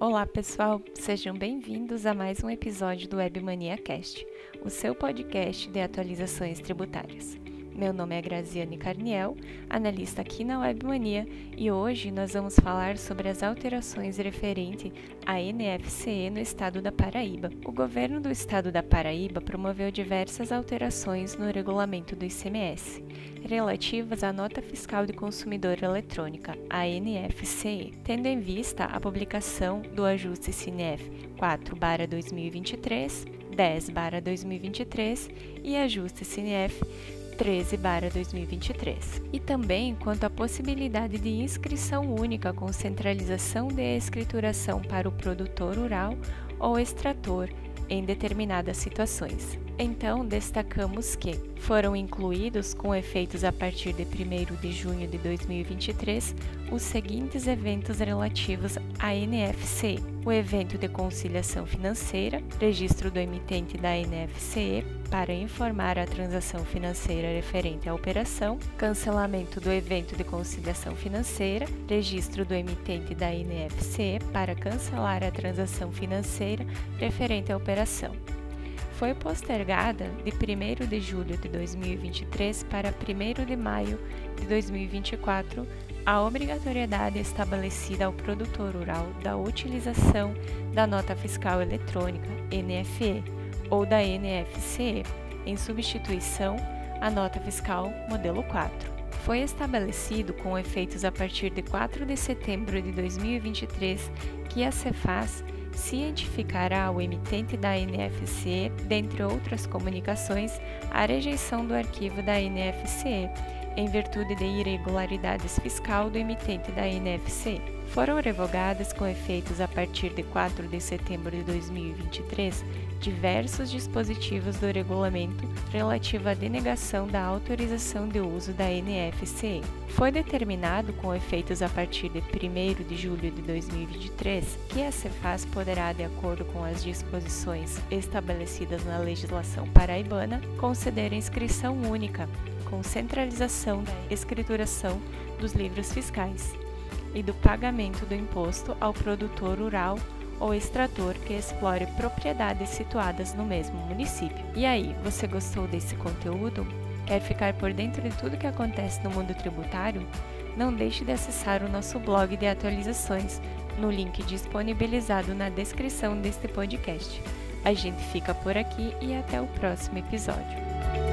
Olá, pessoal, sejam bem-vindos a mais um episódio do Webmania Cast, o seu podcast de atualizações tributárias. Meu nome é Graziane Carniel, analista aqui na Webmania, e hoje nós vamos falar sobre as alterações referente à NFCE no estado da Paraíba. O governo do estado da Paraíba promoveu diversas alterações no regulamento do ICMS, relativas à nota fiscal de consumidor eletrônica, a NFCE, tendo em vista a publicação do ajuste CINEF 4/2023, 10/2023 e ajuste CINEF 13/2023. E também quanto à possibilidade de inscrição única com centralização de escrituração para o produtor rural ou extrator em determinadas situações. Então, destacamos que foram incluídos, com efeitos a partir de 1 de junho de 2023, os seguintes eventos relativos à NFC: o evento de conciliação financeira, registro do emitente da NFCE para informar a transação financeira referente à operação, cancelamento do evento de conciliação financeira, registro do emitente da NFCE para cancelar a transação financeira referente à operação foi postergada de 1 de julho de 2023 para 1 de maio de 2024 a obrigatoriedade estabelecida ao produtor rural da utilização da nota fiscal eletrônica NFE ou da NFCE em substituição à nota fiscal modelo 4 foi estabelecido com efeitos a partir de 4 de setembro de 2023 que a Cefaz cientificará ao emitente da NFC, dentre outras comunicações, a rejeição do arquivo da NFC, em virtude de irregularidades fiscal do emitente da NFC. Foram revogadas com efeitos a partir de 4 de setembro de 2023 diversos dispositivos do regulamento relativo à denegação da autorização de uso da NFC. Foi determinado, com efeitos a partir de 1 de julho de 2023, que a Cefaz poderá, de acordo com as disposições estabelecidas na legislação paraibana, conceder inscrição única, com centralização da escrituração dos livros fiscais e do pagamento do imposto ao produtor rural ou extrator que explore propriedades situadas no mesmo município. E aí, você gostou desse conteúdo? Quer ficar por dentro de tudo que acontece no mundo tributário? Não deixe de acessar o nosso blog de atualizações no link disponibilizado na descrição deste podcast. A gente fica por aqui e até o próximo episódio.